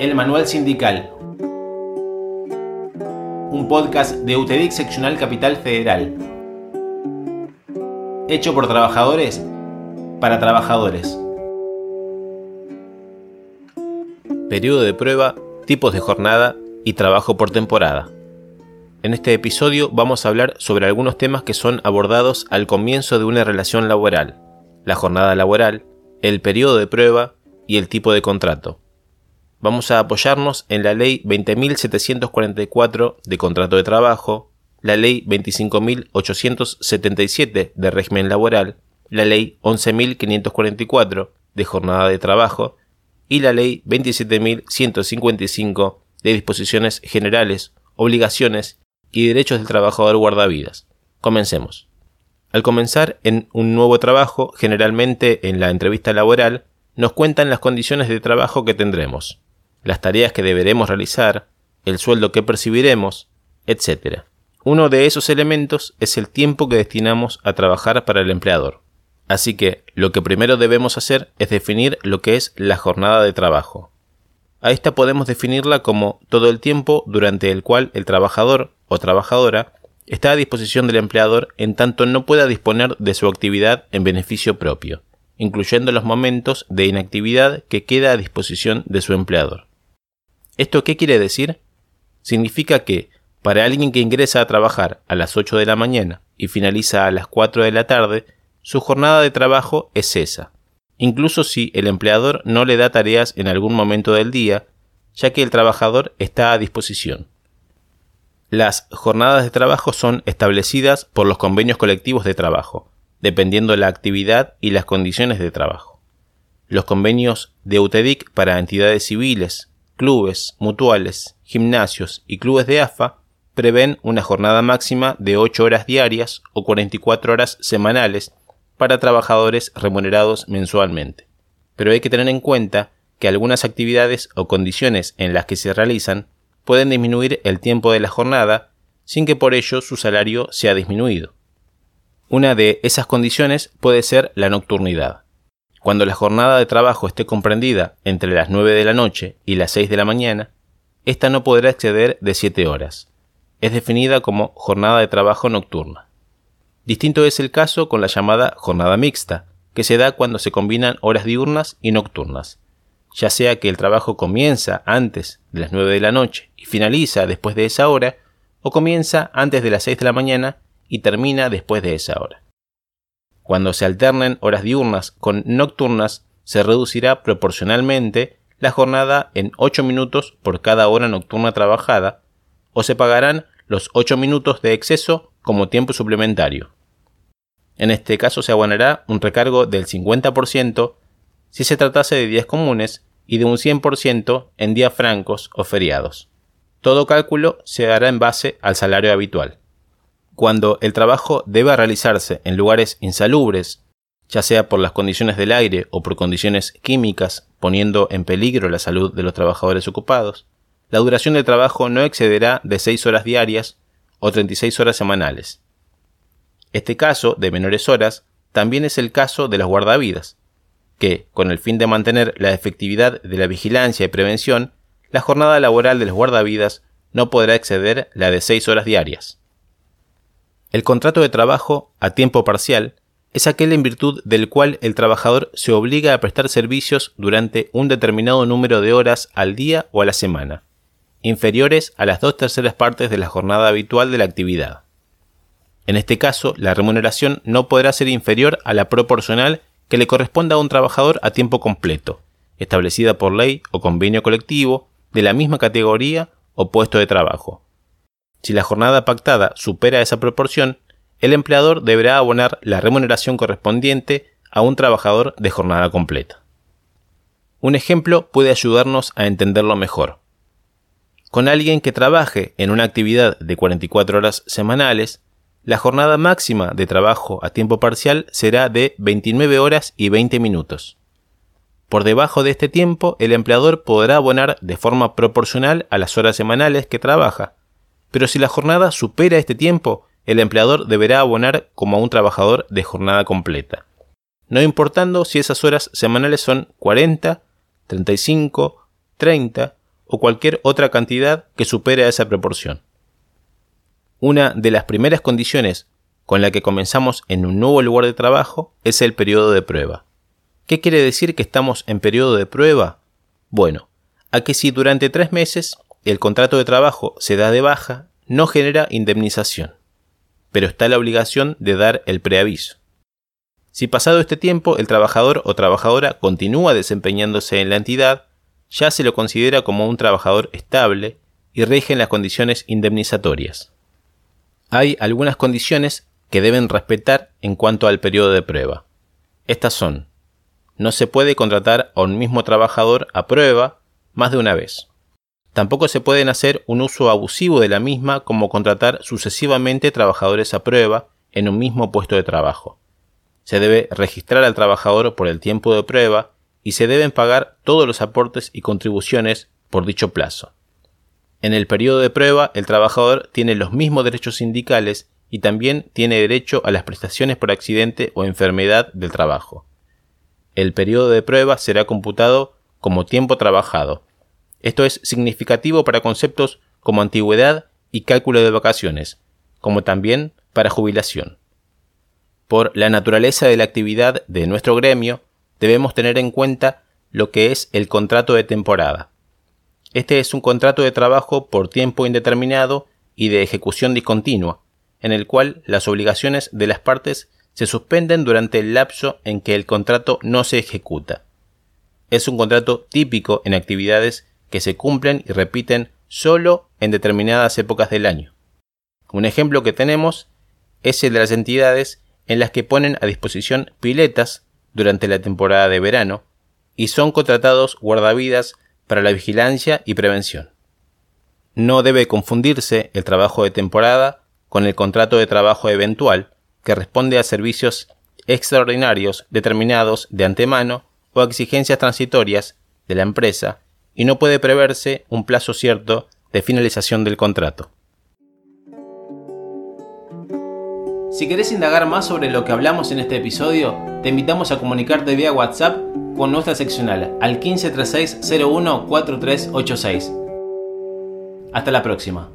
El Manual Sindical, un podcast de UTEDIC Seccional Capital Federal, hecho por trabajadores para trabajadores. Periodo de prueba, tipos de jornada y trabajo por temporada. En este episodio vamos a hablar sobre algunos temas que son abordados al comienzo de una relación laboral, la jornada laboral, el periodo de prueba y el tipo de contrato. Vamos a apoyarnos en la Ley 20.744 de contrato de trabajo, la Ley 25.877 de régimen laboral, la Ley 11.544 de jornada de trabajo y la Ley 27.155 de disposiciones generales, obligaciones y derechos del trabajador guardavidas. Comencemos. Al comenzar en un nuevo trabajo, generalmente en la entrevista laboral, nos cuentan las condiciones de trabajo que tendremos, las tareas que deberemos realizar, el sueldo que percibiremos, etc. Uno de esos elementos es el tiempo que destinamos a trabajar para el empleador. Así que lo que primero debemos hacer es definir lo que es la jornada de trabajo. A esta podemos definirla como todo el tiempo durante el cual el trabajador o trabajadora está a disposición del empleador en tanto no pueda disponer de su actividad en beneficio propio, incluyendo los momentos de inactividad que queda a disposición de su empleador. ¿Esto qué quiere decir? Significa que, para alguien que ingresa a trabajar a las 8 de la mañana y finaliza a las 4 de la tarde, su jornada de trabajo es esa, incluso si el empleador no le da tareas en algún momento del día, ya que el trabajador está a disposición. Las jornadas de trabajo son establecidas por los convenios colectivos de trabajo, dependiendo de la actividad y las condiciones de trabajo. Los convenios de UTEDIC para entidades civiles, clubes, mutuales, gimnasios y clubes de AFA prevén una jornada máxima de 8 horas diarias o 44 horas semanales para trabajadores remunerados mensualmente. Pero hay que tener en cuenta que algunas actividades o condiciones en las que se realizan pueden disminuir el tiempo de la jornada sin que por ello su salario sea disminuido. Una de esas condiciones puede ser la nocturnidad. Cuando la jornada de trabajo esté comprendida entre las 9 de la noche y las 6 de la mañana, ésta no podrá exceder de 7 horas. Es definida como jornada de trabajo nocturna. Distinto es el caso con la llamada jornada mixta, que se da cuando se combinan horas diurnas y nocturnas ya sea que el trabajo comienza antes de las 9 de la noche y finaliza después de esa hora, o comienza antes de las 6 de la mañana y termina después de esa hora. Cuando se alternen horas diurnas con nocturnas, se reducirá proporcionalmente la jornada en 8 minutos por cada hora nocturna trabajada, o se pagarán los 8 minutos de exceso como tiempo suplementario. En este caso se abonará un recargo del 50% si se tratase de días comunes y de un 100% en días francos o feriados. Todo cálculo se hará en base al salario habitual. Cuando el trabajo deba realizarse en lugares insalubres, ya sea por las condiciones del aire o por condiciones químicas, poniendo en peligro la salud de los trabajadores ocupados, la duración del trabajo no excederá de 6 horas diarias o 36 horas semanales. Este caso de menores horas también es el caso de los guardavidas, que, con el fin de mantener la efectividad de la vigilancia y prevención, la jornada laboral de los guardavidas no podrá exceder la de seis horas diarias. El contrato de trabajo a tiempo parcial es aquel en virtud del cual el trabajador se obliga a prestar servicios durante un determinado número de horas al día o a la semana, inferiores a las dos terceras partes de la jornada habitual de la actividad. En este caso, la remuneración no podrá ser inferior a la proporcional que le corresponda a un trabajador a tiempo completo, establecida por ley o convenio colectivo de la misma categoría o puesto de trabajo. Si la jornada pactada supera esa proporción, el empleador deberá abonar la remuneración correspondiente a un trabajador de jornada completa. Un ejemplo puede ayudarnos a entenderlo mejor. Con alguien que trabaje en una actividad de 44 horas semanales, la jornada máxima de trabajo a tiempo parcial será de 29 horas y 20 minutos. Por debajo de este tiempo, el empleador podrá abonar de forma proporcional a las horas semanales que trabaja, pero si la jornada supera este tiempo, el empleador deberá abonar como a un trabajador de jornada completa, no importando si esas horas semanales son 40, 35, 30 o cualquier otra cantidad que supere a esa proporción. Una de las primeras condiciones con la que comenzamos en un nuevo lugar de trabajo es el periodo de prueba. ¿Qué quiere decir que estamos en periodo de prueba? Bueno, a que si durante tres meses el contrato de trabajo se da de baja, no genera indemnización, pero está la obligación de dar el preaviso. Si pasado este tiempo el trabajador o trabajadora continúa desempeñándose en la entidad, ya se lo considera como un trabajador estable y rigen las condiciones indemnizatorias. Hay algunas condiciones que deben respetar en cuanto al periodo de prueba. Estas son no se puede contratar a un mismo trabajador a prueba más de una vez. Tampoco se pueden hacer un uso abusivo de la misma como contratar sucesivamente trabajadores a prueba en un mismo puesto de trabajo. Se debe registrar al trabajador por el tiempo de prueba y se deben pagar todos los aportes y contribuciones por dicho plazo. En el periodo de prueba, el trabajador tiene los mismos derechos sindicales y también tiene derecho a las prestaciones por accidente o enfermedad del trabajo el periodo de prueba será computado como tiempo trabajado. Esto es significativo para conceptos como antigüedad y cálculo de vacaciones, como también para jubilación. Por la naturaleza de la actividad de nuestro gremio, debemos tener en cuenta lo que es el contrato de temporada. Este es un contrato de trabajo por tiempo indeterminado y de ejecución discontinua, en el cual las obligaciones de las partes se suspenden durante el lapso en que el contrato no se ejecuta. Es un contrato típico en actividades que se cumplen y repiten solo en determinadas épocas del año. Un ejemplo que tenemos es el de las entidades en las que ponen a disposición piletas durante la temporada de verano y son contratados guardavidas para la vigilancia y prevención. No debe confundirse el trabajo de temporada con el contrato de trabajo eventual, que responde a servicios extraordinarios determinados de antemano o a exigencias transitorias de la empresa y no puede preverse un plazo cierto de finalización del contrato. Si querés indagar más sobre lo que hablamos en este episodio, te invitamos a comunicarte vía WhatsApp con nuestra seccional al 1536 014386. Hasta la próxima.